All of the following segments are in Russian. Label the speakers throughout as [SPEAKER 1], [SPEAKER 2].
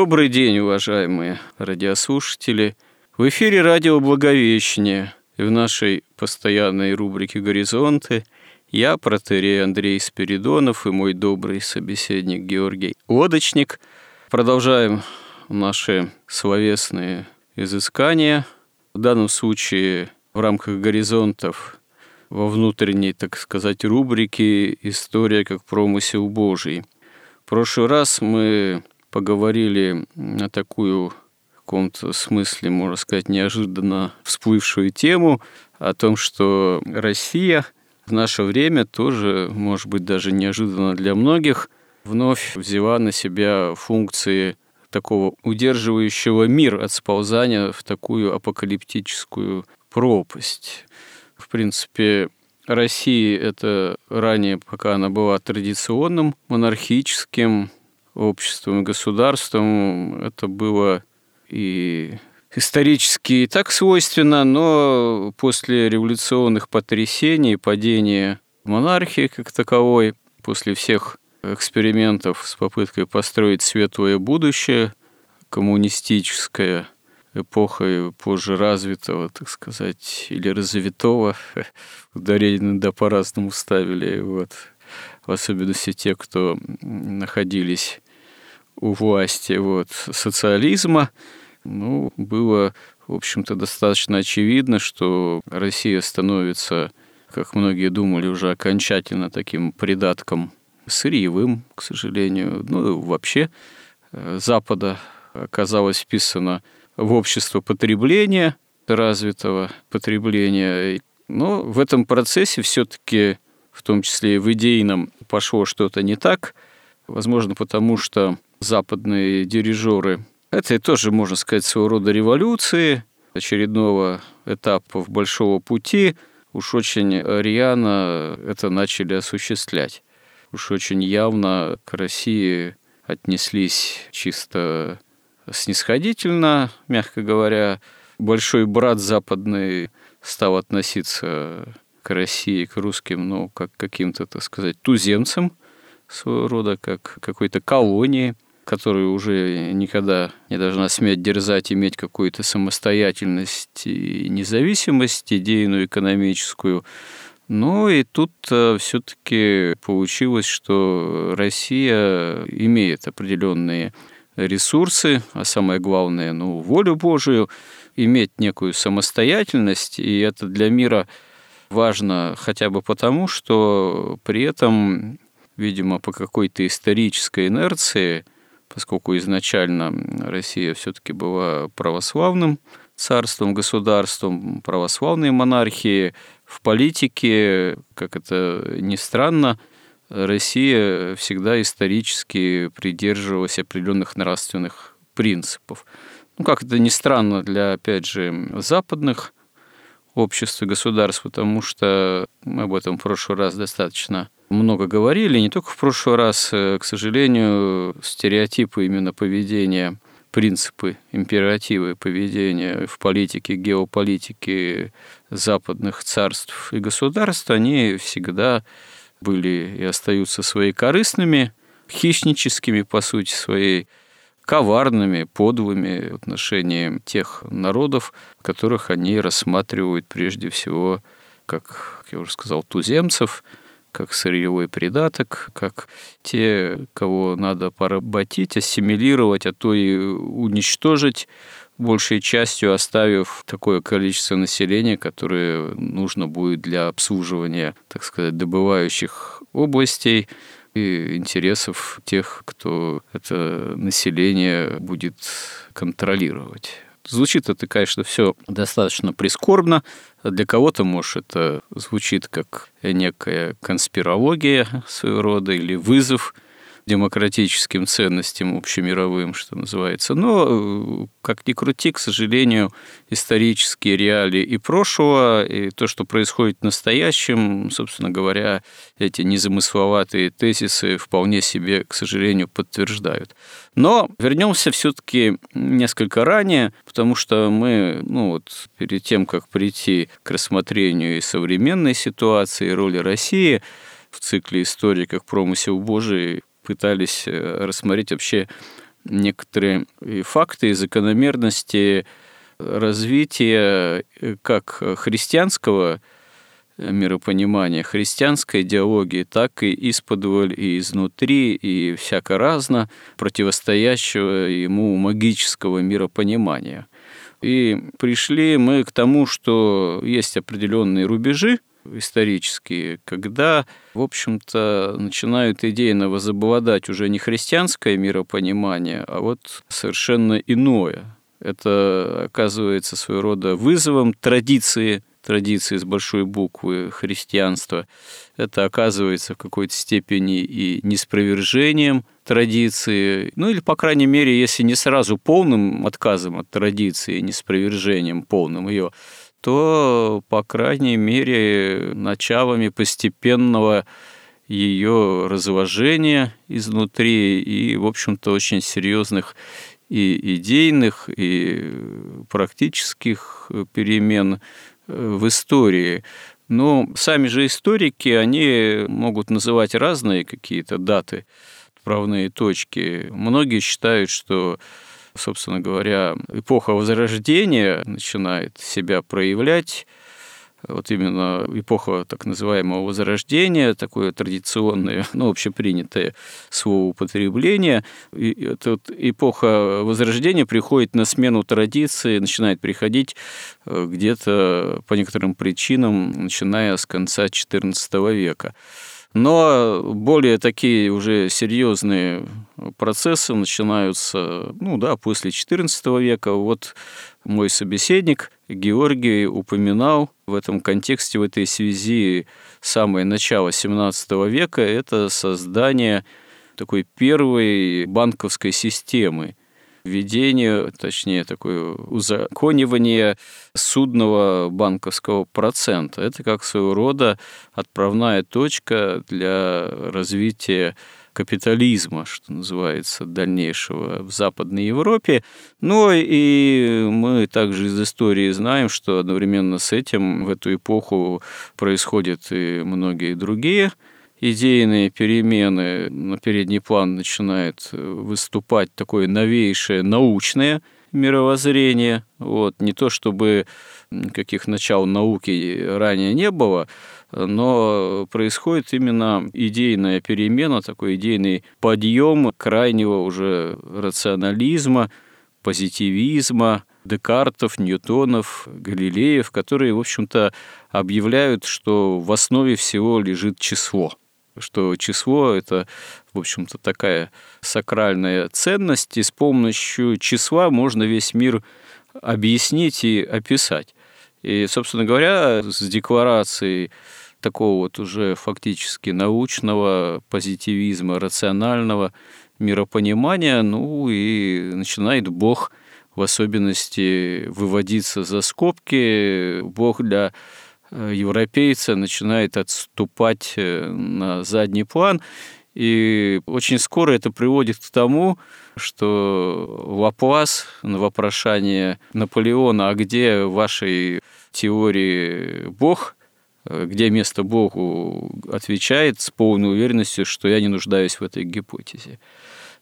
[SPEAKER 1] Добрый день, уважаемые радиослушатели. В эфире радио «Благовещение» и в нашей постоянной рубрике «Горизонты» я, протерей Андрей Спиридонов и мой добрый собеседник Георгий Лодочник. Продолжаем наши словесные изыскания. В данном случае в рамках «Горизонтов» во внутренней, так сказать, рубрике «История как промысел Божий». В прошлый раз мы поговорили на такую в каком-то смысле, можно сказать, неожиданно всплывшую тему о том, что Россия в наше время тоже, может быть, даже неожиданно для многих, вновь взяла на себя функции такого удерживающего мир от сползания в такую апокалиптическую пропасть. В принципе, Россия это ранее, пока она была традиционным монархическим обществом и государством. Это было и исторически и так свойственно, но после революционных потрясений, падения монархии как таковой, после всех экспериментов с попыткой построить светлое будущее, коммунистическое, эпохой позже развитого, так сказать, или развитого, ударение да по-разному ставили, вот, в особенности те, кто находились у власти вот, социализма, ну, было, в общем-то, достаточно очевидно, что Россия становится, как многие думали, уже окончательно таким придатком сырьевым, к сожалению. Ну, вообще э, Запада оказалось вписано в общество потребления, развитого потребления. Но в этом процессе все-таки, в том числе и в идейном, пошло что-то не так. Возможно, потому что западные дирижеры. Это тоже, можно сказать, своего рода революции, очередного этапа в большого пути. Уж очень рьяно это начали осуществлять. Уж очень явно к России отнеслись чисто снисходительно, мягко говоря. Большой брат западный стал относиться к России, к русским, ну, как к каким-то, так сказать, туземцам своего рода, как какой-то колонии – которая уже никогда не должна сметь дерзать, иметь какую-то самостоятельность и независимость, идейную, экономическую. Но и тут э, все-таки получилось, что Россия имеет определенные ресурсы, а самое главное, ну, волю Божию, иметь некую самостоятельность, и это для мира важно хотя бы потому, что при этом, видимо, по какой-то исторической инерции – поскольку изначально Россия все-таки была православным царством, государством, православной монархии, в политике, как это ни странно, Россия всегда исторически придерживалась определенных нравственных принципов. Ну, как это ни странно для, опять же, западных обществ и государств, потому что мы об этом в прошлый раз достаточно много говорили, не только в прошлый раз, э, к сожалению, стереотипы именно поведения, принципы, императивы поведения в политике, геополитике западных царств и государств, они всегда были и остаются своей корыстными, хищническими, по сути своей, коварными, подлыми в отношении тех народов, которых они рассматривают прежде всего как я уже сказал, туземцев – как сырьевой придаток, как те, кого надо поработить, ассимилировать, а то и уничтожить большей частью оставив такое количество населения, которое нужно будет для обслуживания, так сказать, добывающих областей. и интересов тех, кто это население будет контролировать. Звучит это, конечно, все достаточно прискорбно. Для кого-то, может, это звучит как некая конспирология своего рода или вызов – демократическим ценностям общемировым, что называется. Но, э, как ни крути, к сожалению, исторические реалии и прошлого, и то, что происходит в настоящем, собственно говоря, эти незамысловатые тезисы вполне себе, к сожалению, подтверждают. Но вернемся все-таки несколько ранее, потому что мы, ну вот, перед тем, как прийти к рассмотрению и современной ситуации, и роли России в цикле истории как промысел Божий пытались э, рассмотреть вообще некоторые факты и закономерности развития э, как христианского миропонимания, христианской идеологии, так и исподволь, и изнутри, и всяко разно противостоящего ему магического миропонимания. И пришли мы к тому, что есть определенные рубежи, исторические, когда, в общем-то, начинают идейно возобладать уже не христианское миропонимание, а вот совершенно иное. Это оказывается своего рода вызовом традиции, традиции с большой буквы христианства. Это оказывается в какой-то степени и неспровержением традиции, ну или, по крайней мере, если не сразу полным отказом от традиции, неспровержением полным ее, то, по крайней мере, началами постепенного ее разложения изнутри и, в общем-то, очень серьезных и идейных, и практических перемен в истории. Но сами же историки, они могут называть разные какие-то даты, правные точки. Многие считают, что собственно говоря, эпоха Возрождения начинает себя проявлять. Вот именно эпоха так называемого Возрождения, такое традиционное, ну, общепринятое слово употребления. И эта вот эпоха Возрождения приходит на смену традиции, начинает приходить э, где-то по некоторым причинам, начиная с конца XIV века. Но более такие уже серьезные процессы начинаются, ну да, после XIV века. Вот мой собеседник Георгий упоминал в этом контексте, в этой связи самое начало XVII века – это создание такой первой банковской системы – введение, точнее, такое узаконивание судного банковского процента. Это как своего рода отправная точка для развития капитализма, что называется, дальнейшего в Западной Европе. Но и мы также из истории знаем, что одновременно с этим в эту эпоху происходят и многие другие идейные перемены на передний план начинает э, выступать такое новейшее научное мировоззрение. Вот. Не то чтобы каких начал науки ранее не было, но происходит именно идейная перемена, такой идейный подъем крайнего уже рационализма, позитивизма, Декартов, Ньютонов, Галилеев, которые, в общем-то, объявляют, что в основе всего лежит число – что число – это, в общем-то, такая сакральная ценность, и с помощью числа можно весь мир объяснить и описать. И, собственно говоря, с декларацией такого вот уже фактически научного позитивизма, рационального миропонимания, ну и начинает Бог в особенности выводиться за скобки. Бог для европейца начинает отступать э, на задний план. И очень скоро это приводит к тому, что Лаплас на вопрошание Наполеона, а где в вашей теории Бог, э, где место Богу, отвечает с полной уверенностью, что я не нуждаюсь в этой гипотезе.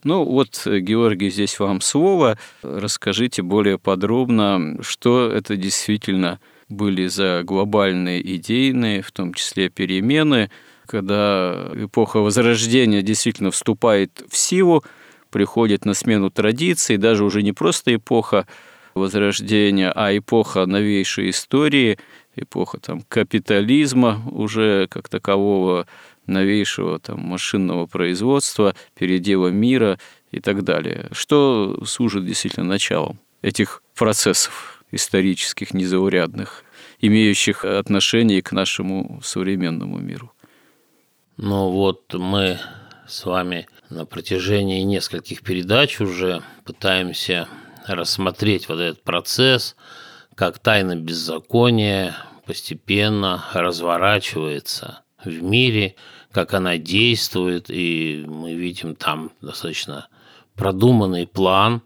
[SPEAKER 1] Ну вот, Георгий, здесь вам слово. Расскажите более подробно, что это действительно были за глобальные идейные, в том числе перемены, когда эпоха Возрождения действительно вступает в силу, приходит на смену традиций, даже уже не просто эпоха Возрождения, а эпоха новейшей истории, эпоха там, капитализма уже как такового, новейшего там, машинного производства, передела мира и так далее. Что служит действительно началом этих процессов исторических, незаурядных, имеющих отношение к нашему современному миру?
[SPEAKER 2] Ну вот мы с вами на протяжении нескольких передач уже пытаемся рассмотреть вот этот процесс, как тайна беззакония постепенно разворачивается в мире, как она действует, и мы видим там достаточно продуманный план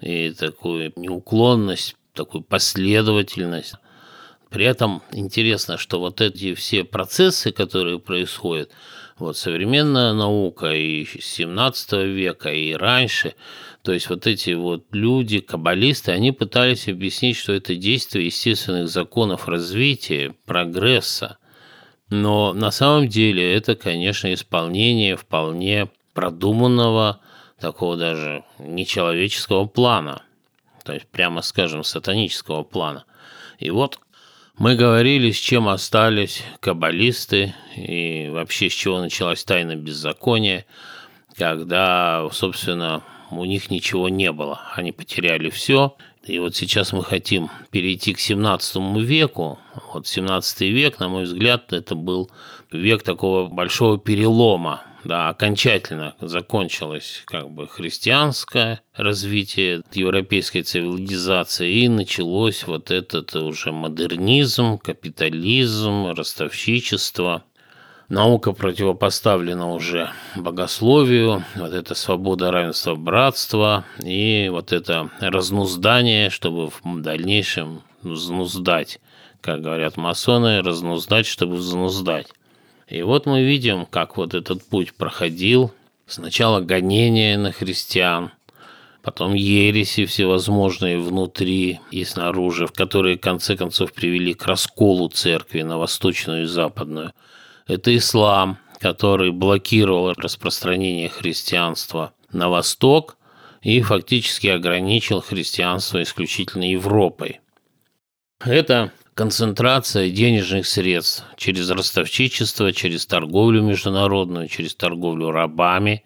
[SPEAKER 2] и такую неуклонность, такую последовательность. При этом интересно, что вот эти все процессы, которые происходят, вот современная наука и 17 века, и раньше, то есть вот эти вот люди, каббалисты, они пытались объяснить, что это действие естественных законов развития, прогресса. Но на самом деле это, конечно, исполнение вполне продуманного, такого даже нечеловеческого плана, то есть, прямо скажем, сатанического плана. И вот мы говорили, с чем остались каббалисты и вообще с чего началась тайна беззакония, когда, собственно, у них ничего не было. Они потеряли все. И вот сейчас мы хотим перейти к 17 веку. Вот 17 век, на мой взгляд, это был век такого большого перелома да, окончательно закончилось как бы христианское развитие европейской цивилизации и началось вот этот уже модернизм, капитализм, ростовщичество. Наука противопоставлена уже богословию, вот это свобода, равенство, братство и вот это разнуздание, чтобы в дальнейшем взнуздать, как говорят масоны, разнуздать, чтобы взнуздать. И вот мы видим, как вот этот путь проходил. Сначала гонение на христиан, потом ереси всевозможные внутри и снаружи, которые в конце концов привели к расколу церкви на восточную и западную. Это ислам, который блокировал распространение христианства на восток и фактически ограничил христианство исключительно Европой. Это концентрация денежных средств через ростовчичество, через торговлю международную, через торговлю рабами.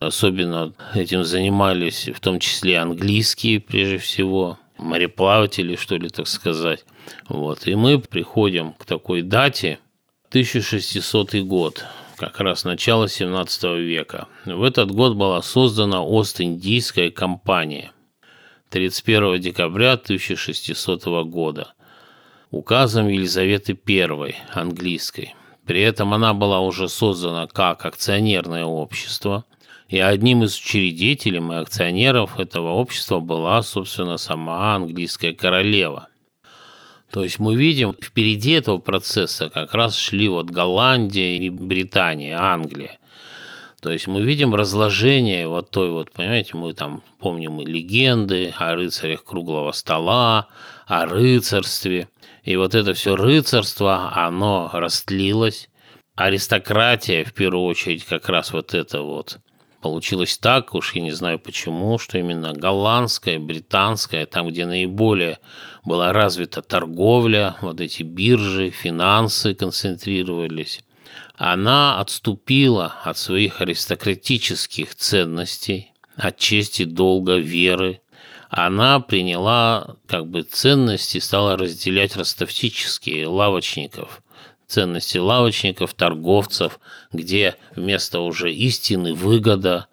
[SPEAKER 2] Особенно этим занимались в том числе английские, прежде всего, мореплаватели, что ли, так сказать. Вот. И мы приходим к такой дате, 1600 год, как раз начало 17 века. В этот год была создана Ост-Индийская компания 31 декабря 1600 года – указом Елизаветы I английской. При этом она была уже создана как акционерное общество, и одним из учредителей и акционеров этого общества была, собственно, сама английская королева. То есть мы видим, впереди этого процесса как раз шли вот Голландия и Британия, Англия. То есть мы видим разложение вот той вот, понимаете, мы там помним и легенды о рыцарях круглого стола, о рыцарстве. И вот это все рыцарство, оно растлилось. Аристократия, в первую очередь, как раз вот это вот получилось так, уж я не знаю почему, что именно голландская, британская, там, где наиболее была развита торговля, вот эти биржи, финансы концентрировались, она отступила от своих аристократических ценностей, от чести, долга, веры, она приняла как бы ценности, стала разделять ростовтические лавочников, ценности лавочников, торговцев, где вместо уже истины выгода,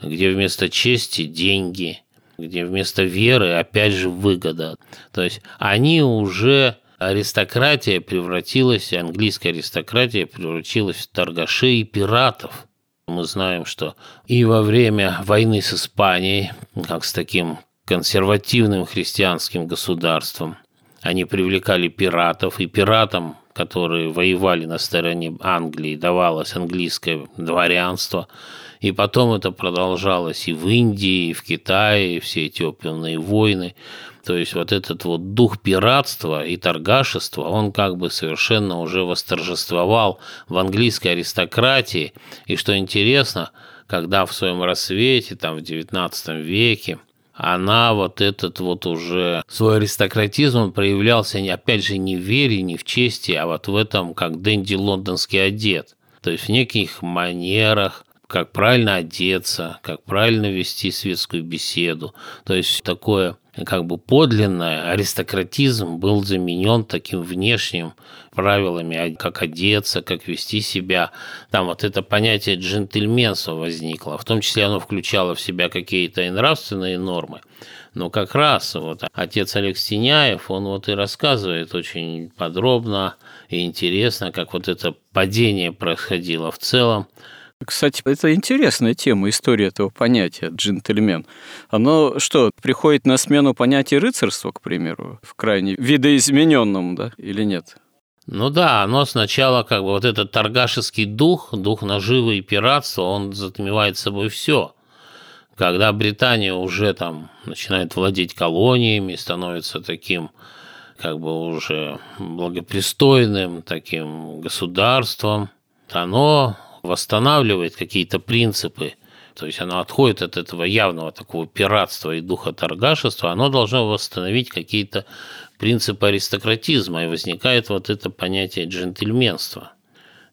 [SPEAKER 2] где вместо чести деньги, где вместо веры опять же выгода. То есть они уже аристократия превратилась, английская аристократия превратилась в торгашей и пиратов. Мы знаем, что и во время войны с Испанией, как с таким консервативным христианским государством. Они привлекали пиратов, и пиратам, которые воевали на стороне Англии, давалось английское дворянство. И потом это продолжалось и в Индии, и в Китае, и все эти опиумные войны. То есть вот этот вот дух пиратства и торгашества, он как бы совершенно уже восторжествовал в английской аристократии. И что интересно, когда в своем рассвете, там в XIX веке, она вот этот вот уже свой аристократизм проявлялся, опять же, не в вере, не в чести, а вот в этом, как Дэнди лондонский одет. то есть в неких манерах, как правильно одеться, как правильно вести светскую беседу. То есть такое как бы подлинное аристократизм был заменен таким внешним правилами, а как одеться, как вести себя. Там вот это понятие джентльменства возникло. В том числе оно включало в себя какие-то и нравственные нормы. Но как раз вот отец Олег Стеняев, он вот и рассказывает очень подробно и интересно, как вот это падение происходило в целом.
[SPEAKER 1] Кстати, это интересная тема, история этого понятия джентльмен. Оно что, приходит на смену понятия рыцарства, к примеру, в крайне видоизмененном, да, или нет?
[SPEAKER 2] Ну да, оно сначала как бы вот этот торгашеский дух, дух наживы и пиратства, он затмевает собой все. Когда Британия уже там начинает владеть колониями, становится таким как бы уже благопристойным таким государством, оно восстанавливает какие-то принципы, то есть оно отходит от этого явного такого пиратства и духа торгашества, оно должно восстановить какие-то принципы аристократизма, и возникает вот это понятие джентльменства,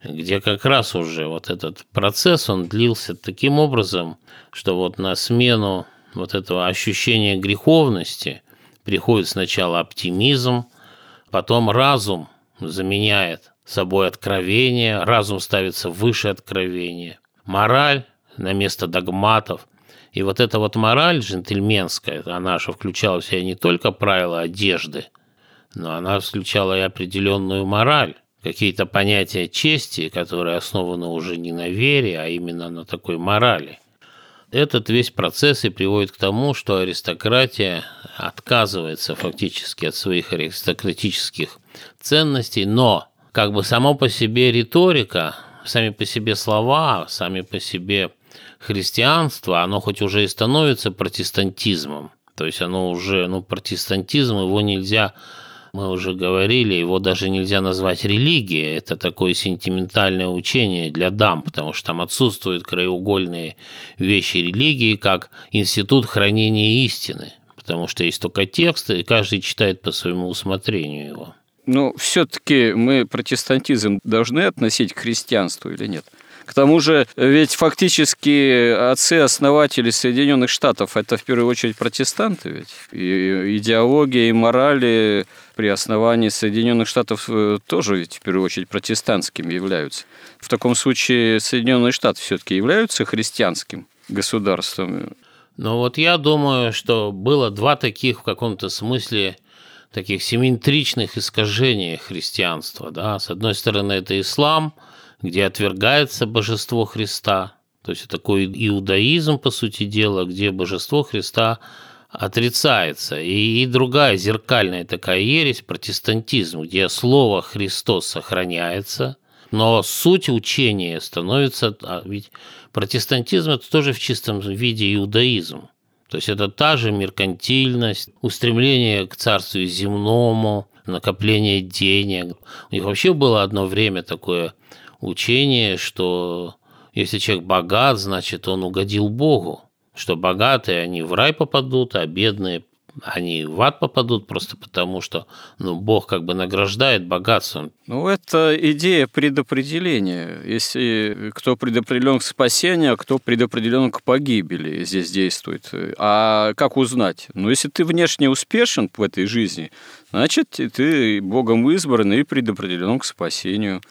[SPEAKER 2] где как раз уже вот этот процесс, он длился таким образом, что вот на смену вот этого ощущения греховности приходит сначала оптимизм, потом разум заменяет собой откровение, разум ставится выше откровения, мораль на место догматов. И вот эта вот мораль джентльменская, она же включала в себя не только правила одежды, но она включала и определенную мораль, какие-то понятия чести, которые основаны уже не на вере, а именно на такой морали. Этот весь процесс и приводит к тому, что аристократия отказывается фактически от своих аристократических ценностей, но как бы само по себе риторика, сами по себе слова, сами по себе христианство, оно хоть уже и становится протестантизмом, то есть оно уже, ну, протестантизм, его нельзя, мы уже говорили, его даже нельзя назвать религией, это такое сентиментальное учение для дам, потому что там отсутствуют краеугольные вещи религии, как институт хранения истины, потому что есть только тексты, и каждый читает по своему усмотрению его.
[SPEAKER 1] Ну, все-таки мы протестантизм должны относить к христианству или нет? К тому же, ведь фактически отцы-основатели Соединенных Штатов – это в первую очередь протестанты ведь. И идеология, и морали при основании Соединенных Штатов э, тоже ведь в первую очередь протестантскими являются. В таком случае Соединенные Штаты все-таки являются христианским государством.
[SPEAKER 2] Ну вот я думаю, что было два таких в каком-то смысле таких симметричных искажений христианства. Да? С одной стороны, это ислам, где отвергается божество Христа, то есть такой иудаизм, по сути дела, где божество Христа отрицается. И, и другая зеркальная такая ересь, протестантизм, где слово «Христос» сохраняется, но суть учения становится... А ведь протестантизм – это тоже в чистом виде иудаизм. То есть это та же меркантильность, устремление к царству земному, накопление денег. У них вообще было одно время такое учение, что если человек богат, значит он угодил Богу, что богатые они в рай попадут, а бедные они в ад попадут просто потому, что ну, Бог как бы награждает богатством.
[SPEAKER 1] Ну, это идея предопределения. Если кто предопределен к спасению, а кто предопределен к погибели здесь действует. А как узнать? Ну, если ты внешне успешен в этой жизни, значит, ты Богом избран и предопределен к спасению.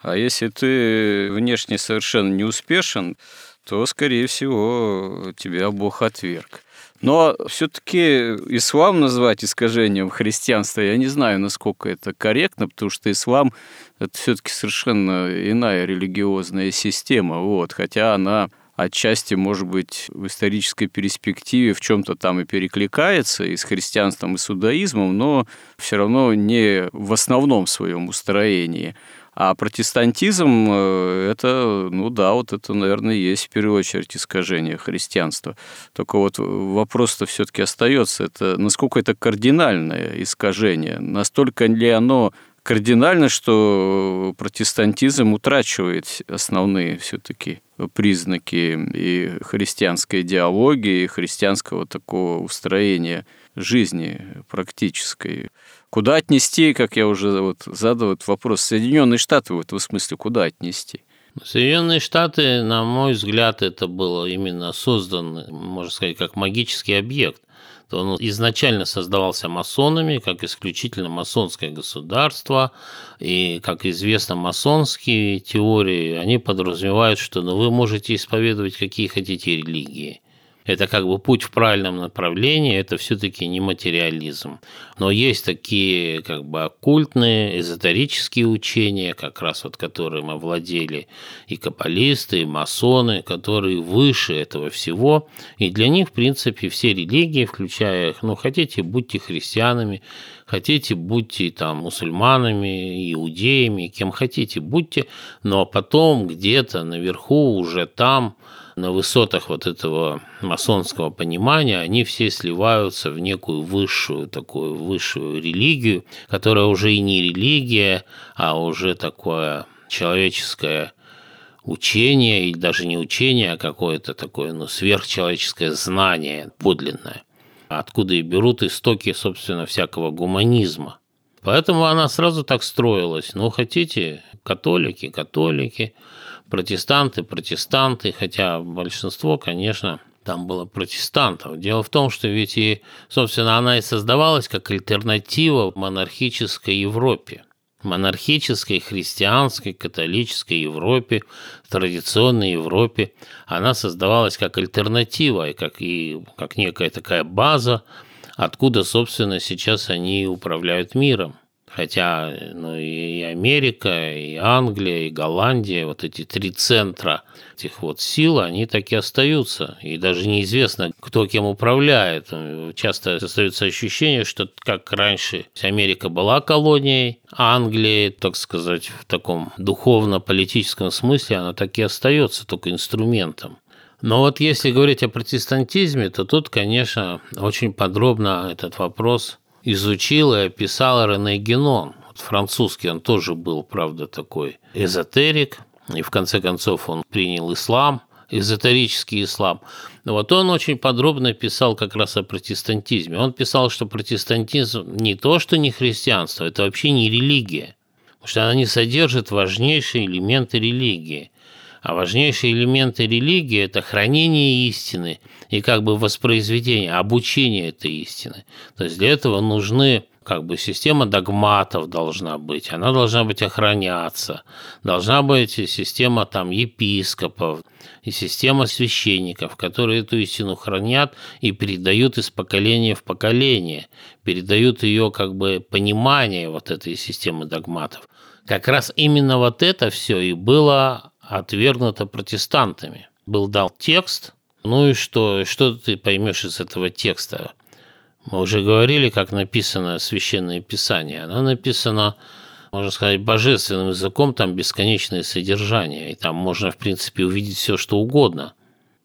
[SPEAKER 1] А если ты внешне совершенно не успешен, то, скорее всего, тебя Бог отверг. Но все-таки ислам назвать искажением христианства, я не знаю, насколько это корректно, потому что ислам это все-таки совершенно иная религиозная система, вот, хотя она отчасти, может быть, в исторической перспективе в чем-то там и перекликается и с христианством, и с иудаизмом, но все равно не в основном своем устроении. А протестантизм э, – это, ну да, вот это, наверное, есть в первую очередь искажение христианства. Только вот вопрос-то все-таки остается, это насколько это кардинальное искажение, настолько ли оно кардинально, что протестантизм утрачивает основные все-таки признаки и христианской идеологии, и христианского такого устроения жизни практической. Куда отнести, как я уже вот задал этот вопрос, Соединенные Штаты в этом смысле куда отнести?
[SPEAKER 2] Соединенные Штаты, на мой взгляд, это было именно создано, можно сказать, как магический объект. Он изначально создавался масонами, как исключительно масонское государство, и, как известно, масонские теории, они подразумевают, что ну, вы можете исповедовать какие хотите религии – это как бы путь в правильном направлении, это все-таки не материализм. Но есть такие как бы оккультные, эзотерические учения, как раз вот которым овладели и каббалисты, и масоны, которые выше этого всего. И для них, в принципе, все религии, включая их, ну, хотите, будьте христианами, хотите, будьте там мусульманами, иудеями, кем хотите, будьте, но потом где-то наверху, уже там, на высотах вот этого масонского понимания, они все сливаются в некую высшую такую высшую религию, которая уже и не религия, а уже такое человеческое учение, или даже не учение, а какое-то такое ну, сверхчеловеческое знание подлинное, откуда и берут истоки, собственно, всякого гуманизма. Поэтому она сразу так строилась. Ну, хотите, католики, католики – протестанты, протестанты, хотя большинство, конечно, там было протестантов. Дело в том, что ведь и, собственно, она и создавалась как альтернатива монархической Европе. Монархической, христианской, католической Европе, традиционной Европе, она создавалась как альтернатива, и как, и как некая такая база, откуда, собственно, сейчас они управляют миром. Хотя ну, и Америка, и Англия, и Голландия, вот эти три центра этих вот сил, они так и остаются. И даже неизвестно, кто кем управляет. Часто остается ощущение, что как раньше Америка была колонией, а Англия, так сказать, в таком духовно-политическом смысле, она так и остается только инструментом. Но вот если говорить о протестантизме, то тут, конечно, очень подробно этот вопрос изучил и описал Рене Генон. Французский он тоже был, правда, такой эзотерик, и в конце концов он принял ислам, эзотерический ислам. Вот он очень подробно писал как раз о протестантизме. Он писал, что протестантизм не то, что не христианство, это вообще не религия, потому что она не содержит важнейшие элементы религии. А важнейшие элементы религии – это хранение истины и как бы воспроизведение, обучение этой истины. То есть для этого нужны как бы система догматов должна быть, она должна быть охраняться, должна быть система там епископов и система священников, которые эту истину хранят и передают из поколения в поколение, передают ее как бы понимание вот этой системы догматов. Как раз именно вот это все и было отвергнуто протестантами. Был дал текст, ну и что, что ты поймешь из этого текста? Мы уже говорили, как написано Священное Писание. Оно написано, можно сказать, божественным языком, там бесконечное содержание, и там можно, в принципе, увидеть все, что угодно.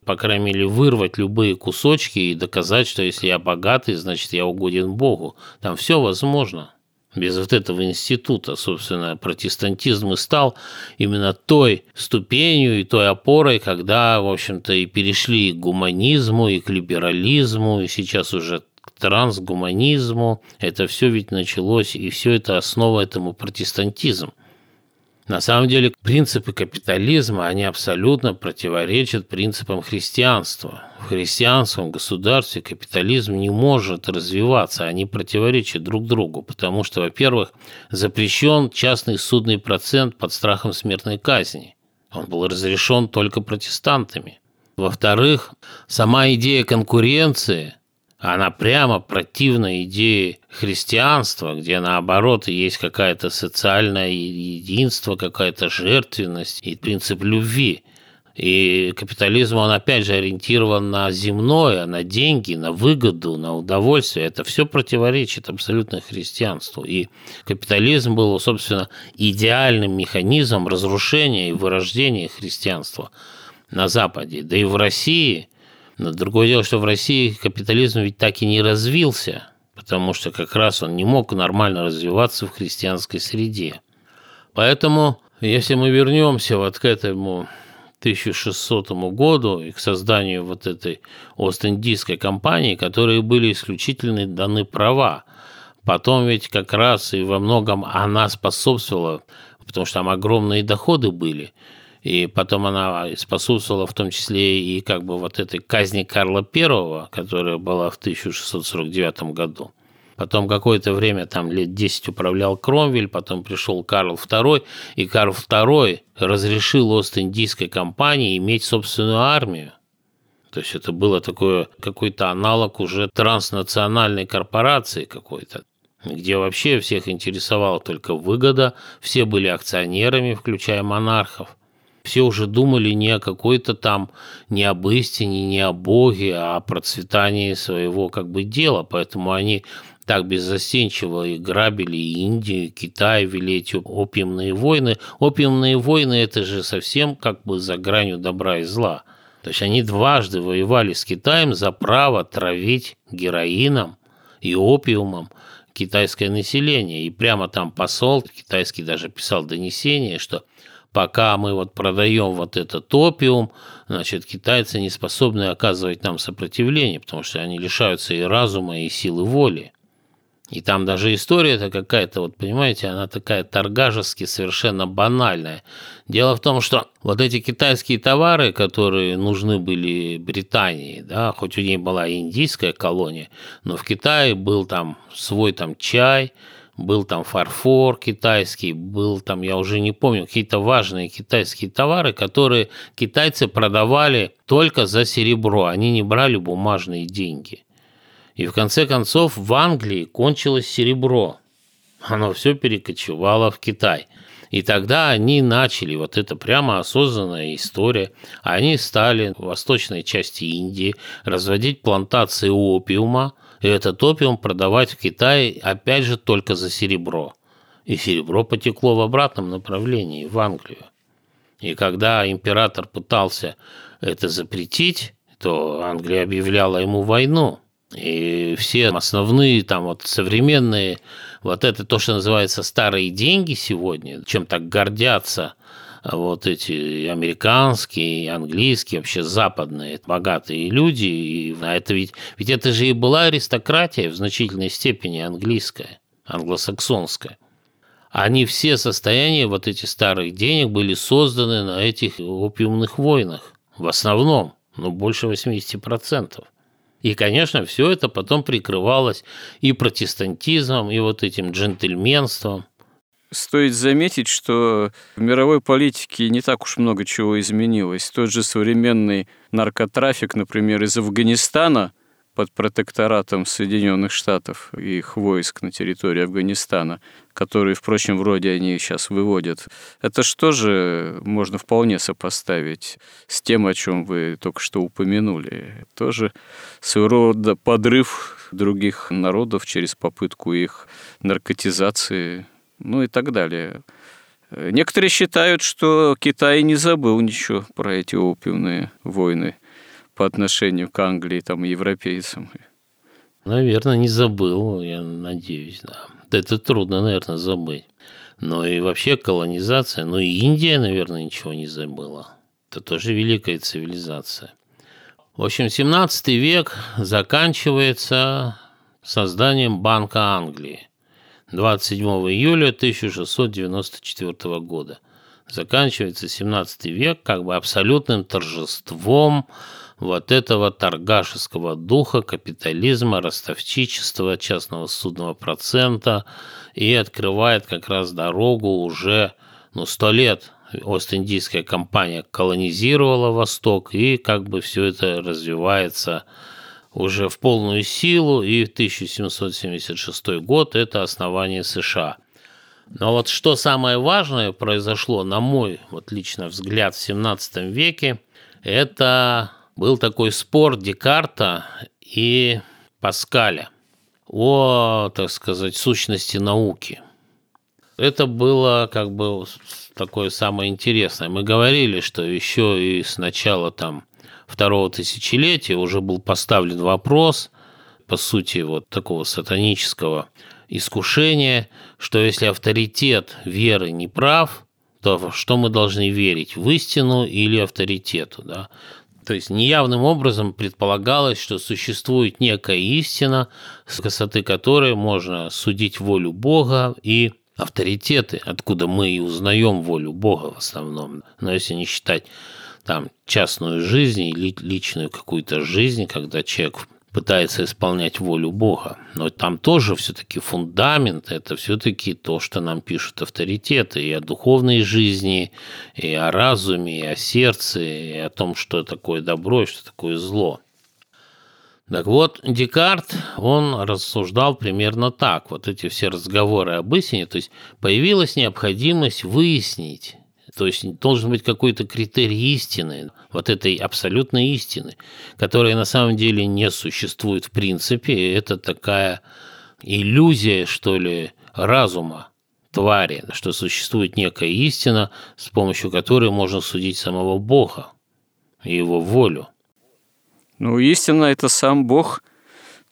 [SPEAKER 2] По крайней мере, вырвать любые кусочки и доказать, что если я богатый, значит, я угоден Богу. Там все возможно без вот этого института, собственно, протестантизм и стал именно той ступенью и той опорой, когда, в общем-то, и перешли к гуманизму, и к либерализму, и сейчас уже к трансгуманизму. Это все ведь началось, и все это основа этому протестантизм. На самом деле принципы капитализма, они абсолютно противоречат принципам христианства. В христианском государстве капитализм не может развиваться, они противоречат друг другу, потому что, во-первых, запрещен частный судный процент под страхом смертной казни. Он был разрешен только протестантами. Во-вторых, сама идея конкуренции – она прямо противна идее христианства, где наоборот есть какая-то социальное единство, какая-то жертвенность и принцип любви. И капитализм, он опять же ориентирован на земное, на деньги, на выгоду, на удовольствие. Это все противоречит абсолютно христианству. И капитализм был, собственно, идеальным механизмом разрушения и вырождения христианства на Западе. Да и в России – но другое дело, что в России капитализм ведь так и не развился, потому что как раз он не мог нормально развиваться в христианской среде. Поэтому, если мы вернемся вот к этому 1600 году и к созданию вот этой Ост-Индийской компании, которые были исключительно даны права. Потом ведь как раз и во многом она способствовала, потому что там огромные доходы были – И потом она способствовала в том числе и как бы вот этой казни Карла I, которая была в 1649 году. Потом какое-то время, там лет 10 управлял Кромвель, потом пришел Карл II, и Карл II разрешил Ост-Индийской компании иметь собственную армию. То есть это было такое, какой-то аналог уже транснациональной корпорации какой-то, где вообще всех интересовала только выгода, все были акционерами, включая монархов. Все уже думали не о какой-то там, не об истине, не о Боге, а о процветании своего как бы дела. Поэтому они так беззастенчиво и грабили и Индию, и Китай, вели эти опиумные войны. Опиумные войны – это же совсем как бы за гранью добра и зла. То есть они дважды воевали с Китаем за право травить героином и опиумом китайское население. И прямо там посол китайский даже писал донесение, что пока мы вот продаем вот этот опиум, значит, китайцы не способны оказывать нам сопротивление, потому что они лишаются и разума, и силы воли. И там даже история-то какая-то, вот понимаете, она такая торгажески совершенно банальная. Дело в том, что вот эти китайские товары, которые нужны были Британии, да, хоть у ней была индийская колония, но в Китае был там свой там чай, был там фарфор китайский, был там, я уже не помню, какие-то важные китайские товары, которые китайцы продавали только за серебро, они не брали бумажные деньги. И в конце концов в Англии кончилось серебро. Оно все перекочевало в Китай. И тогда они начали, вот это прямо осознанная история, они стали в восточной части Индии разводить плантации опиума, и этот опиум продавать в Китае, опять же, только за серебро. И серебро потекло в обратном направлении, в Англию. И когда император пытался это запретить, то Англия объявляла ему войну – и все основные там вот современные, вот это то, что называется старые деньги сегодня, чем так гордятся вот эти американские, английские, вообще западные богатые люди. И это ведь, ведь это же и была аристократия в значительной степени английская, англосаксонская. Они все состояния вот этих старых денег были созданы на этих опиумных войнах. В основном, ну, больше 80%. И, конечно, все это потом прикрывалось и протестантизмом, и вот этим джентльменством.
[SPEAKER 1] Стоит заметить, что в мировой политике не так уж много чего изменилось. Тот же современный наркотрафик, например, из Афганистана – под протекторатом Соединенных Штатов и их войск на территории Афганистана, которые, впрочем, вроде они сейчас выводят. Это что же можно вполне сопоставить с тем, о чем вы только что упомянули. Тоже своего рода подрыв других народов через попытку их наркотизации, ну и так далее. Некоторые считают, что Китай не забыл ничего про эти опиумные войны – по отношению к Англии, там, европейцам.
[SPEAKER 2] Наверное, не забыл, я надеюсь, да. Это трудно, наверное, забыть. Но и вообще колонизация, ну и Индия, наверное, ничего не забыла. Это тоже великая цивилизация. В общем, 17 век заканчивается созданием Банка Англии 27 июля 1694 года. Заканчивается 17 век как бы абсолютным торжеством вот этого торгашеского духа, капитализма, ростовчичества, частного судного процента и открывает как раз дорогу уже ну, сто лет Ост-Индийская компания колонизировала Восток, и как бы все это развивается уже в полную силу, и 1776 год – это основание США. Но вот что самое важное произошло, на мой вот лично взгляд, в 17 веке, это был такой спор Декарта и Паскаля о, так сказать, сущности науки. Это было как бы такое самое интересное. Мы говорили, что еще и с начала там второго тысячелетия уже был поставлен вопрос, по сути, вот такого сатанического искушения, что если авторитет веры не прав, то что мы должны верить, в истину или авторитету, да? То есть неявным образом предполагалось, что существует некая истина, с высоты которой можно судить волю Бога и авторитеты, откуда мы и узнаем волю Бога в основном. Но если не считать там частную жизнь или личную какую-то жизнь, когда человек пытается исполнять волю Бога. Но там тоже все-таки фундамент – это все-таки то, что нам пишут авторитеты и о духовной жизни, и о разуме, и о сердце, и о том, что такое добро и что такое зло. Так вот, Декарт, он рассуждал примерно так. Вот эти все разговоры об истине, то есть появилась необходимость выяснить, то есть должен быть какой-то критерий истины, вот этой абсолютной истины, которая на самом деле не существует в принципе. Это такая иллюзия, что ли, разума твари, что существует некая истина, с помощью которой можно судить самого Бога и его волю.
[SPEAKER 1] Ну, истина – это сам Бог,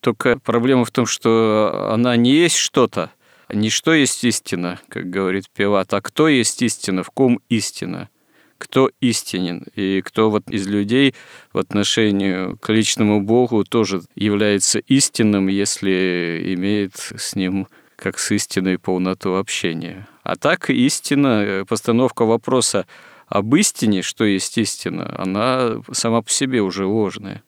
[SPEAKER 1] только проблема в том, что она не есть что-то – не что есть истина, как говорит Пилат, а кто есть истина, в ком истина, кто истинен, и кто вот из людей в отношении к личному Богу тоже является истинным, если имеет с ним как с истиной полноту общения. А так истина, постановка вопроса об истине, что есть истина, она сама по себе уже ложная.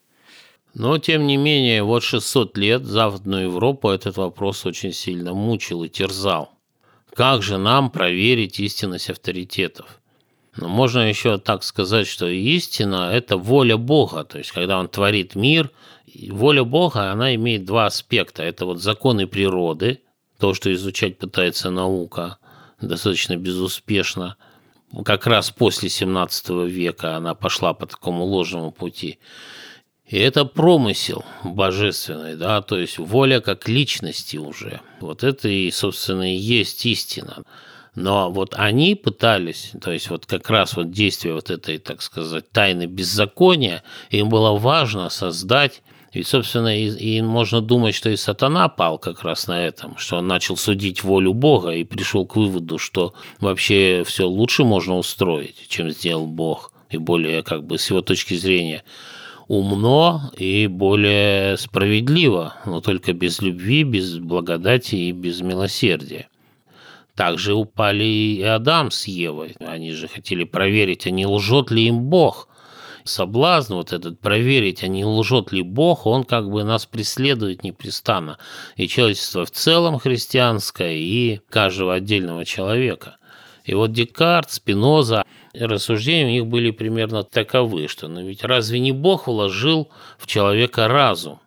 [SPEAKER 2] Но, тем не менее, вот 600 лет Западную Европу этот вопрос очень сильно мучил и терзал. Как же нам проверить истинность авторитетов? Но можно еще так сказать, что истина – это воля Бога. То есть, когда Он творит мир, воля Бога, она имеет два аспекта. Это вот законы природы, то, что изучать пытается наука, достаточно безуспешно. Как раз после 17 века она пошла по такому ложному пути. И это промысел божественный, да, то есть воля как личности уже. Вот это и, собственно, и есть истина. Но вот они пытались, то есть вот как раз вот действие вот этой, так сказать, тайны беззакония, им было важно создать и, собственно, и, и можно думать, что и сатана пал как раз на этом, что он начал судить волю Бога и пришел к выводу, что вообще все лучше можно устроить, чем сделал Бог, и более как бы с его точки зрения – умно и более справедливо, но только без любви, без благодати и без милосердия. Также упали и Адам с Евой. Они же хотели проверить, а не лжет ли им Бог. Соблазн вот этот проверить, а не лжет ли Бог, он как бы нас преследует непрестанно. И человечество в целом христианское, и каждого отдельного человека. И вот Декарт, Спиноза, рассуждения у них были примерно таковы, что ну ведь разве не Бог вложил в человека разум?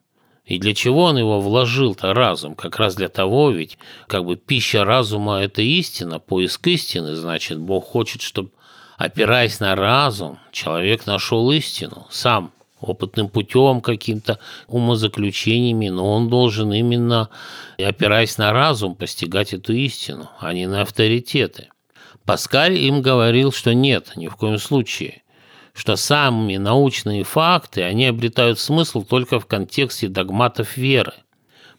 [SPEAKER 2] И для чего он его вложил-то разум? Как раз для того, ведь как бы пища разума – это истина, поиск истины, значит, Бог хочет, чтобы, опираясь на разум, человек нашел истину сам, опытным путем, каким-то умозаключениями, но он должен именно, опираясь на разум, постигать эту истину, а не на авторитеты – Паскаль им говорил, что нет, ни в коем случае, что сами научные факты, они обретают смысл только в контексте догматов веры.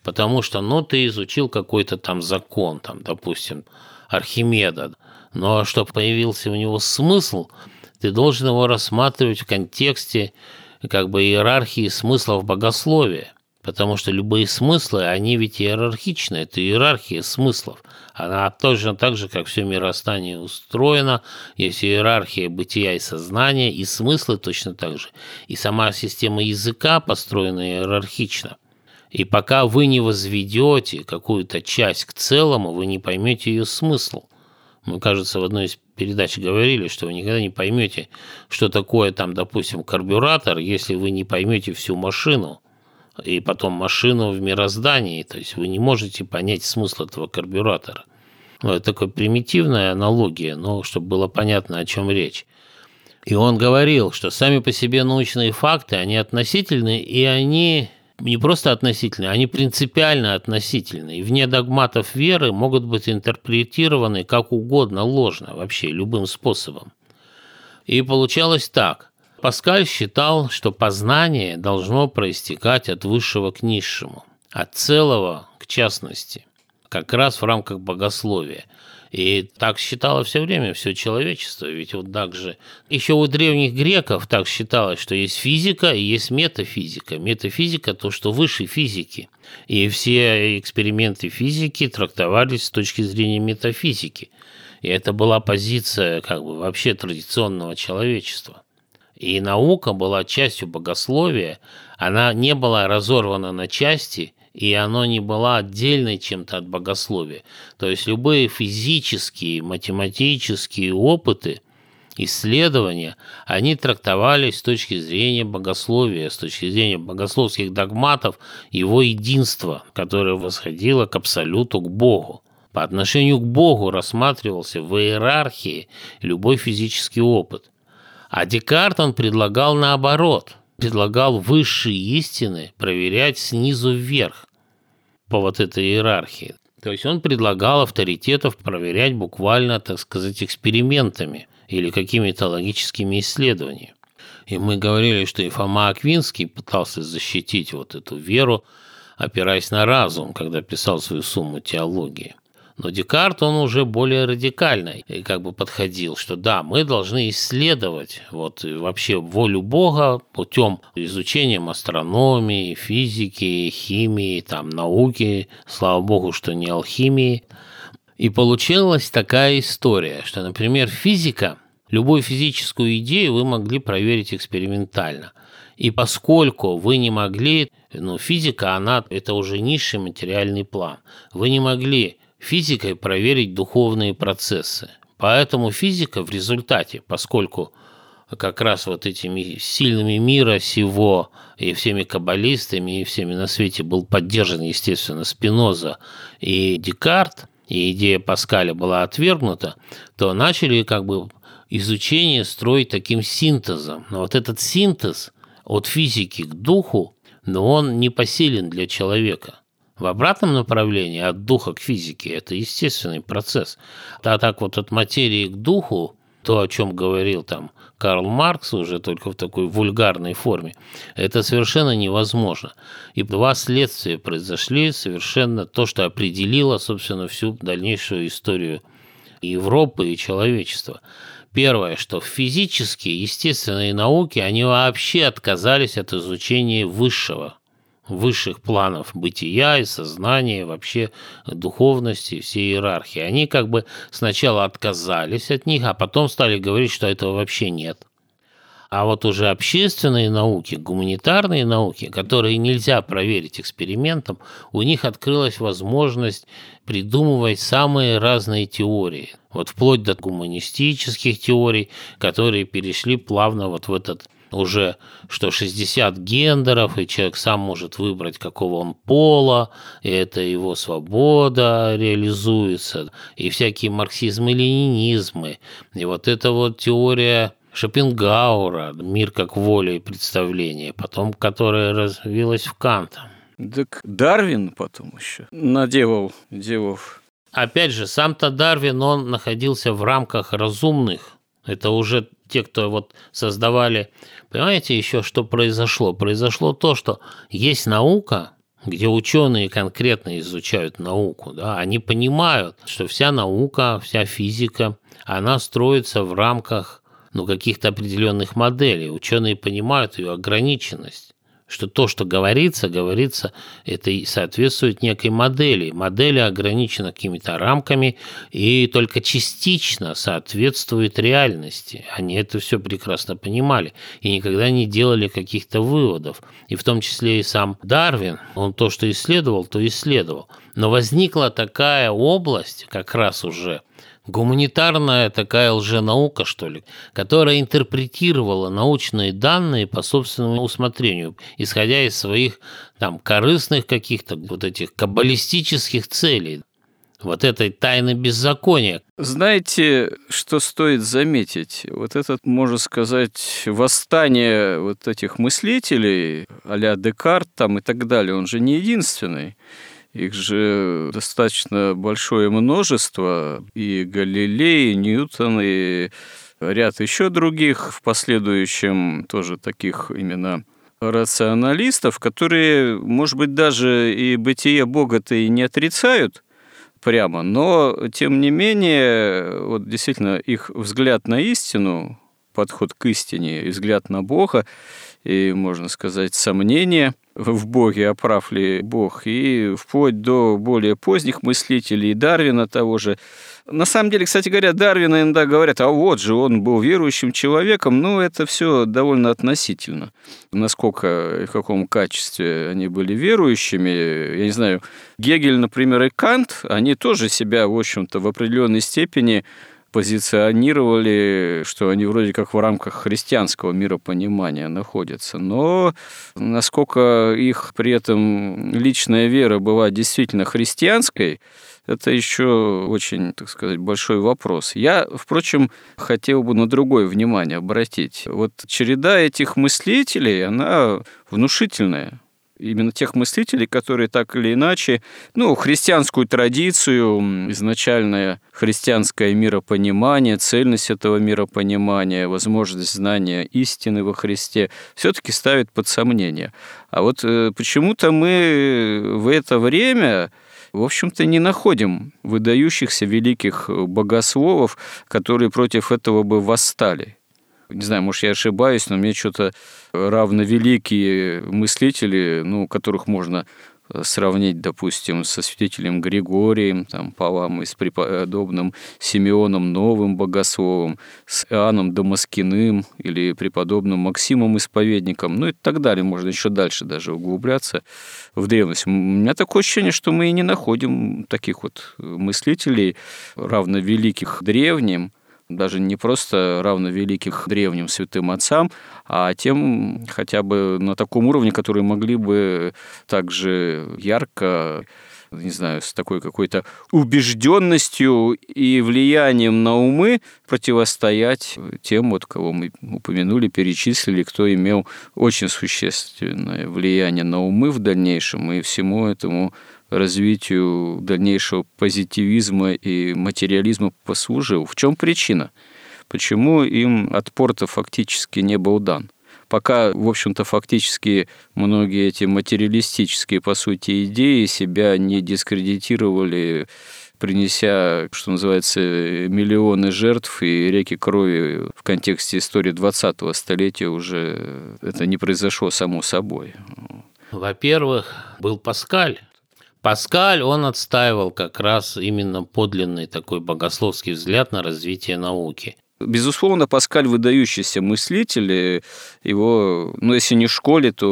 [SPEAKER 2] Потому что, ну, ты изучил какой-то там закон, там, допустим, Архимеда, но чтобы появился у него смысл, ты должен его рассматривать в контексте как бы иерархии смыслов богословия. Потому что любые смыслы, они ведь иерархичны, это иерархия смыслов. Она точно так же, как все мироздание устроено, есть иерархия бытия и сознания, и смыслы точно так же. И сама система языка построена иерархично. И пока вы не возведете какую-то часть к целому, вы не поймете ее смысл. Мы, кажется, в одной из передач говорили, что вы никогда не поймете, что такое там, допустим, карбюратор, если вы не поймете всю машину – и потом машину в мироздании. То есть вы не можете понять смысл этого карбюратора. Ну, это такая примитивная аналогия, но чтобы было понятно, о чем речь. И он говорил, что сами по себе научные факты, они относительны, и они не просто относительны, они принципиально относительны. И вне догматов веры могут быть интерпретированы как угодно ложно, вообще любым способом. И получалось так. Паскаль считал, что познание должно проистекать от высшего к низшему, от целого к частности. как раз в рамках богословия. И так считало все время все человечество. Ведь вот так же еще у древних греков так считалось, что есть физика и есть метафизика. Метафизика – то, что выше физики. И все эксперименты физики трактовались с точки зрения метафизики. И это была позиция как бы вообще традиционного человечества. И наука была частью богословия, она не была разорвана на части – и оно не было отдельной чем-то от богословия. То есть любые физические, математические опыты, исследования, они трактовались с точки зрения богословия, с точки зрения богословских догматов, его единства, которое восходило к абсолюту, к Богу. По отношению к Богу рассматривался в иерархии любой физический опыт. А Декарт он предлагал наоборот – предлагал высшие истины проверять снизу вверх по вот этой иерархии. То есть он предлагал авторитетов проверять буквально, так сказать, экспериментами или какими-то логическими исследованиями. И мы говорили, что и Фома Аквинский пытался защитить вот эту веру, опираясь на разум, когда писал свою сумму теологии. Но Декарт, он уже более радикально и как бы подходил, что да, мы должны исследовать вот вообще волю Бога путем изучения астрономии, физики, химии, там, науки, слава Богу, что не алхимии. И получилась такая история, что, например, физика, любую физическую идею вы могли проверить экспериментально. И поскольку вы не могли, ну, физика, она, это уже низший материальный план, вы не могли физикой проверить духовные процессы. Поэтому физика в результате, поскольку как раз вот этими сильными мира сего и всеми каббалистами, и всеми на свете был поддержан, естественно, Спиноза и Декарт, и идея Паскаля была отвергнута, то начали как бы изучение строить таким синтезом. Но вот этот синтез от физики к духу, но он не посилен для человека. В обратном направлении, от духа к физике, это естественный процесс. А так вот от материи к духу, то, о чем говорил там Карл Маркс уже только в такой вульгарной форме, это совершенно невозможно. И два следствия произошли совершенно то, что определило, собственно, всю дальнейшую историю Европы и человечества. Первое, что физические, естественные науки, они вообще отказались от изучения высшего, высших планов бытия и сознания, вообще духовности, всей иерархии. Они как бы сначала отказались от них, а потом стали говорить, что этого вообще нет. А вот уже общественные науки, гуманитарные науки, которые нельзя проверить экспериментом, у них открылась возможность придумывать самые разные теории. Вот вплоть до гуманистических теорий, которые перешли плавно вот в этот уже, что 60 гендеров, и человек сам может выбрать, какого он пола, и это его свобода реализуется, и всякие марксизмы и ленинизмы. И вот эта вот теория Шопенгаура, мир как воля и представление, потом которая развилась в Канта.
[SPEAKER 1] Так Дарвин потом еще наделал делов.
[SPEAKER 2] Опять же, сам-то Дарвин, он находился в рамках разумных. Это уже те, кто вот создавали Понимаете еще, что произошло? Произошло то, что есть наука, где ученые конкретно изучают науку, да, они понимают, что вся наука, вся физика, она строится в рамках ну, каких-то определенных моделей. Ученые понимают ее ограниченность что то, что говорится, говорится, это и соответствует некой модели. Модель ограничена какими-то рамками и только частично соответствует реальности. Они это все прекрасно понимали и никогда не делали каких-то выводов. И в том числе и сам Дарвин, он то, что исследовал, то исследовал. Но возникла такая область, как раз уже гуманитарная такая лженаука, что ли, которая интерпретировала научные данные по собственному усмотрению, исходя из своих там корыстных каких-то вот этих каббалистических целей вот этой тайны беззакония.
[SPEAKER 1] Знаете, что стоит заметить? Вот это, можно сказать, восстание вот этих мыслителей, а-ля Декарт там и так далее, он же не единственный. Их же достаточно большое множество. И Галилей, и Ньютон, и ряд еще других в последующем тоже таких именно рационалистов, которые, может быть, даже и бытие Бога-то и не отрицают, прямо. Но, тем не менее, вот действительно их взгляд на истину, подход к истине и взгляд на Бога, и, можно сказать, сомнение в Боге, а прав ли Бог, и вплоть до более поздних мыслителей, Дарвина того же. На самом деле, кстати говоря, Дарвина иногда говорят, а вот же он был верующим человеком, но это все довольно относительно. Насколько и в каком качестве они были верующими, я не знаю, Гегель, например, и Кант, они тоже себя, в общем-то, в определенной степени позиционировали, что они вроде как в рамках христианского миропонимания находятся. Но насколько их при этом личная вера была действительно христианской, это еще очень, так сказать, большой вопрос. Я, впрочем, хотел бы на другое внимание обратить. Вот череда этих мыслителей, она внушительная именно тех мыслителей, которые так или иначе, ну, христианскую традицию, изначальное христианское миропонимание, цельность этого миропонимания, возможность знания истины во Христе, все-таки ставит под сомнение. А вот э, почему-то мы в это время в общем-то, не находим выдающихся великих богословов, которые против этого бы восстали не знаю, может, я ошибаюсь, но мне что-то равновеликие мыслители, ну, которых можно сравнить, допустим, со святителем Григорием, там, Павлом и с преподобным Симеоном Новым Богословом, с Иоанном Дамаскиным или преподобным Максимом Исповедником, ну и так далее. Можно еще дальше даже углубляться в древность. У меня такое ощущение, что мы и не находим таких вот мыслителей равновеликих древним, даже не просто равно великих древним святым отцам, а тем хотя бы на таком уровне, которые могли бы также ярко не знаю, с такой какой-то убежденностью и влиянием на умы противостоять тем, вот, кого мы упомянули, перечислили, кто имел очень существенное влияние на умы в дальнейшем. И всему этому развитию дальнейшего позитивизма и материализма послужил? В чем причина? Почему им отпор-то фактически не был дан? Пока, в общем-то, фактически многие эти материалистические, по сути, идеи себя не дискредитировали принеся, что называется, миллионы жертв и реки крови в контексте истории 20-го столетия уже это не произошло само собой.
[SPEAKER 2] Во-первых, был Паскаль, Паскаль, он отстаивал как раз именно подлинный такой богословский взгляд на развитие науки.
[SPEAKER 1] Безусловно, Паскаль выдающийся мыслитель, его, ну, если не в школе, то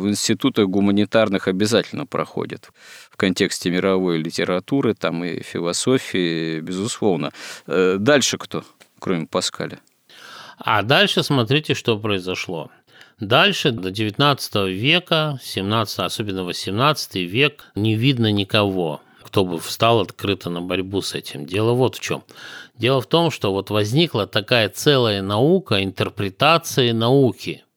[SPEAKER 1] в институтах гуманитарных обязательно проходит в контексте мировой литературы, там и философии, безусловно. Э, дальше кто, кроме Паскаля?
[SPEAKER 2] А дальше смотрите, что произошло. Дальше, до XIX века, 17, особенно XVIII век, не видно никого, кто бы встал открыто на борьбу с этим. Дело вот в чем. Дело в том, что вот возникла такая целая наука интерпретации науки –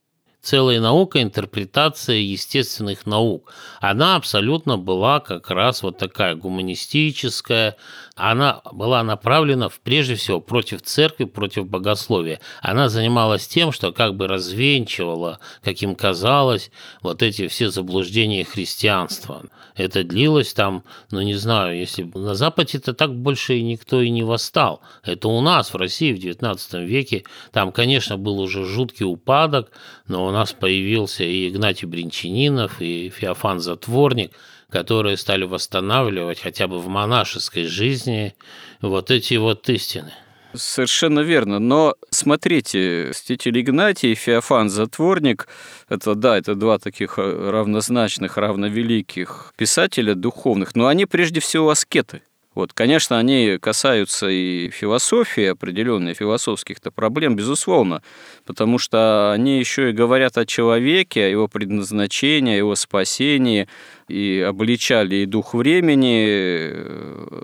[SPEAKER 2] целая наука интерпретация естественных наук. Она абсолютно была как раз вот такая гуманистическая, она была направлена прежде всего против церкви, против богословия. Она занималась тем, что как бы развенчивала, как им казалось, вот эти все заблуждения христианства. Это длилось там, ну не знаю, если на Западе-то так больше никто и не восстал. Это у нас в России в XIX веке, там, конечно, был уже жуткий упадок, но у нас появился и Игнатий Бринчанинов, и Феофан Затворник – которые стали восстанавливать хотя бы в монашеской жизни вот эти вот истины.
[SPEAKER 1] Совершенно верно. Но смотрите, Святитель Игнатий и Феофан Затворник, это да, это два таких равнозначных, равновеликих писателя духовных, но они прежде всего аскеты. Вот, конечно, они касаются и философии, определенной философских-то проблем, безусловно, потому что они еще и говорят о человеке, о его предназначении, о его спасении, и обличали и дух времени,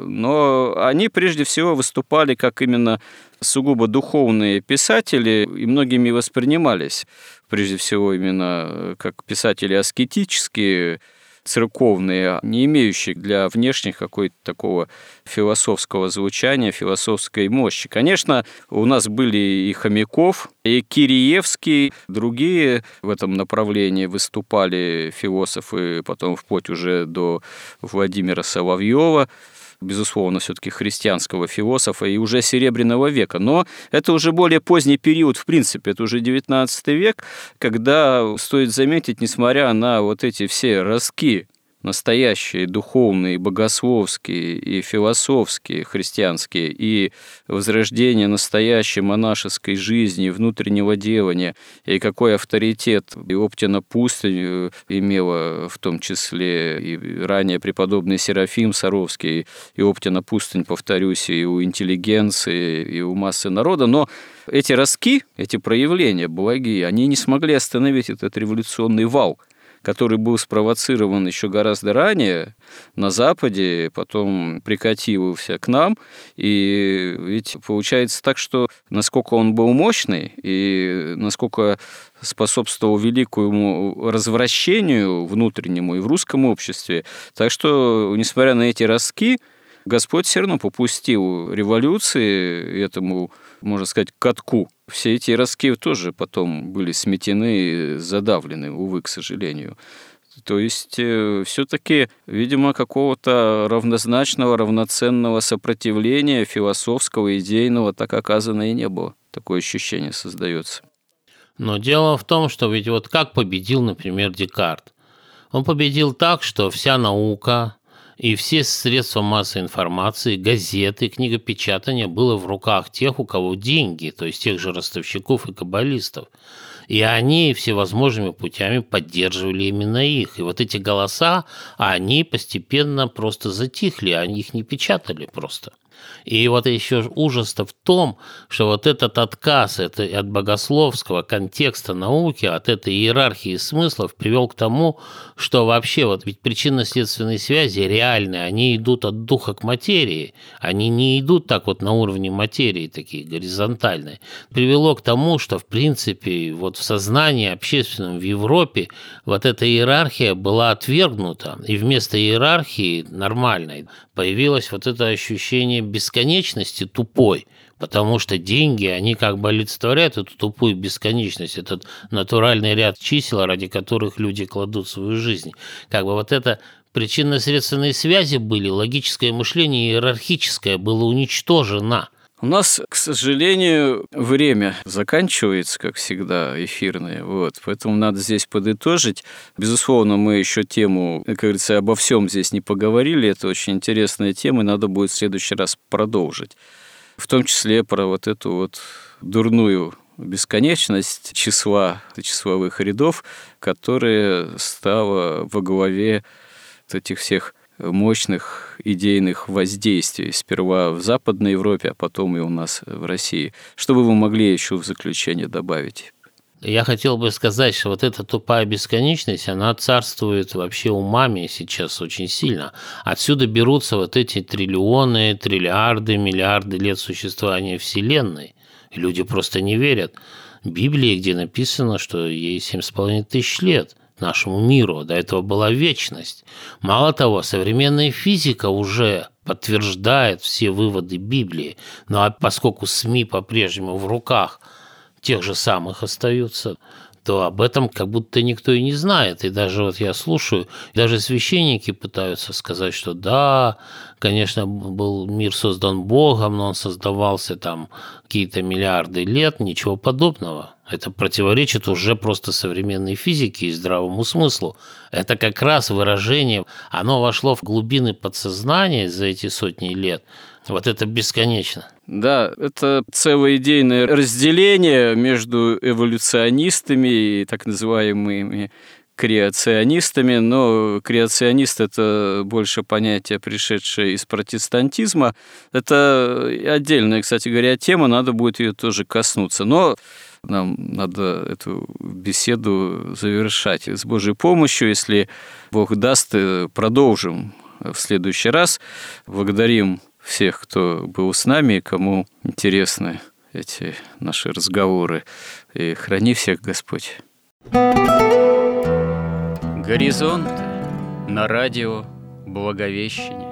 [SPEAKER 1] но они прежде всего выступали как именно сугубо духовные писатели, и многими воспринимались прежде всего именно как писатели аскетические, церковные, не имеющие для внешних какой-то такого философского звучания, философской мощи. Конечно, у нас были и Хомяков, и Кириевский, другие в этом направлении выступали философы, потом вплоть уже до Владимира Соловьева, безусловно, все-таки христианского философа и уже Серебряного века. Но это уже более поздний период, в принципе, это уже 19 век, когда, стоит заметить, несмотря на вот эти все разки настоящие духовные, богословские и философские, христианские, и возрождение настоящей монашеской жизни, внутреннего делания, и какой авторитет и Оптина пустынь э, имела в том числе и ранее преподобный Серафим Саровский, и Оптина пустынь, повторюсь, и у интеллигенции, и у массы народа, но эти ростки, эти проявления благие, они не смогли остановить этот революционный вал – который был спровоцирован еще гораздо ранее на Западе, потом прикатился к нам. И ведь получается так, что насколько он был мощный и насколько способствовал великому развращению внутреннему и в русском обществе. Так что, несмотря на эти ростки, Господь все равно попустил революции этому, можно сказать, катку все эти ростки тоже потом были сметены, задавлены, увы, к сожалению. То есть э, все-таки, видимо, какого-то равнозначного, равноценного сопротивления философского, идейного так оказано и не было. Такое ощущение создается.
[SPEAKER 2] Но дело в том, что ведь вот как победил, например, Декарт? Он победил так, что вся наука, и все средства массовой информации, газеты, книгопечатания было в руках тех, у кого деньги, то есть тех же ростовщиков и каббалистов. И они всевозможными путями поддерживали именно их. И вот эти голоса, они постепенно просто затихли, они их не печатали просто. И вот еще ужас-то в том, что вот этот отказ это от богословского контекста науки, от этой иерархии смыслов привел к тому, что вообще вот ведь причинно-следственные связи реальные, они идут от духа к материи, они не идут так вот на уровне материи, такие горизонтальные. Привело к тому, что в принципе вот в сознании общественном в Европе вот эта иерархия была отвергнута, и вместо иерархии нормальной появилось вот это ощущение бесконечности тупой, потому что деньги, они как бы олицетворяют эту тупую бесконечность, этот натуральный ряд чисел, ради которых люди кладут свою жизнь. Как бы вот это причинно-следственные связи были, логическое мышление иерархическое было уничтожено –
[SPEAKER 1] у нас, к сожалению, время заканчивается, как всегда, эфирное. Вот, поэтому надо здесь подытожить. Безусловно, мы еще тему, как говорится, обо всем здесь не поговорили. Это очень интересная тема, и надо будет в следующий раз продолжить. В том числе про вот эту вот дурную бесконечность числа, числовых рядов, которая стала во главе этих всех мощных идейных воздействий, сперва в Западной Европе, а потом и у нас в России. Что бы вы могли еще в заключение добавить?
[SPEAKER 2] Я хотел бы сказать, что вот эта тупая бесконечность, она царствует вообще умами сейчас очень сильно. Отсюда берутся вот эти триллионы, триллиарды, миллиарды лет существования Вселенной. Люди просто не верят. Библии, где написано, что ей семь с половиной тысяч лет – нашему миру. До этого была вечность. Мало того, современная физика уже подтверждает все выводы Библии. А поскольку СМИ по-прежнему в руках тех же самых остаются, то об этом как будто никто и не знает. И даже вот я слушаю, даже священники пытаются сказать, что да, конечно, был мир создан Богом, но он создавался там какие-то миллиарды лет, ничего подобного. Это противоречит уже просто современной физике и здравому смыслу. Это как раз выражение, оно вошло в глубины подсознания за эти сотни лет. Вот это бесконечно.
[SPEAKER 1] Да, это целое идейное разделение между эволюционистами и так называемыми креационистами, но креационист – это больше понятие, пришедшее из протестантизма. Это отдельная, кстати говоря, тема, надо будет ее тоже коснуться. Но нам надо эту беседу завершать. С Божьей помощью, если Бог даст, э, продолжим в следующий раз. Благодарим всех, кто был с нами, кому интересны эти наши разговоры. И храни всех Господь. Горизонт на радио Благовещение.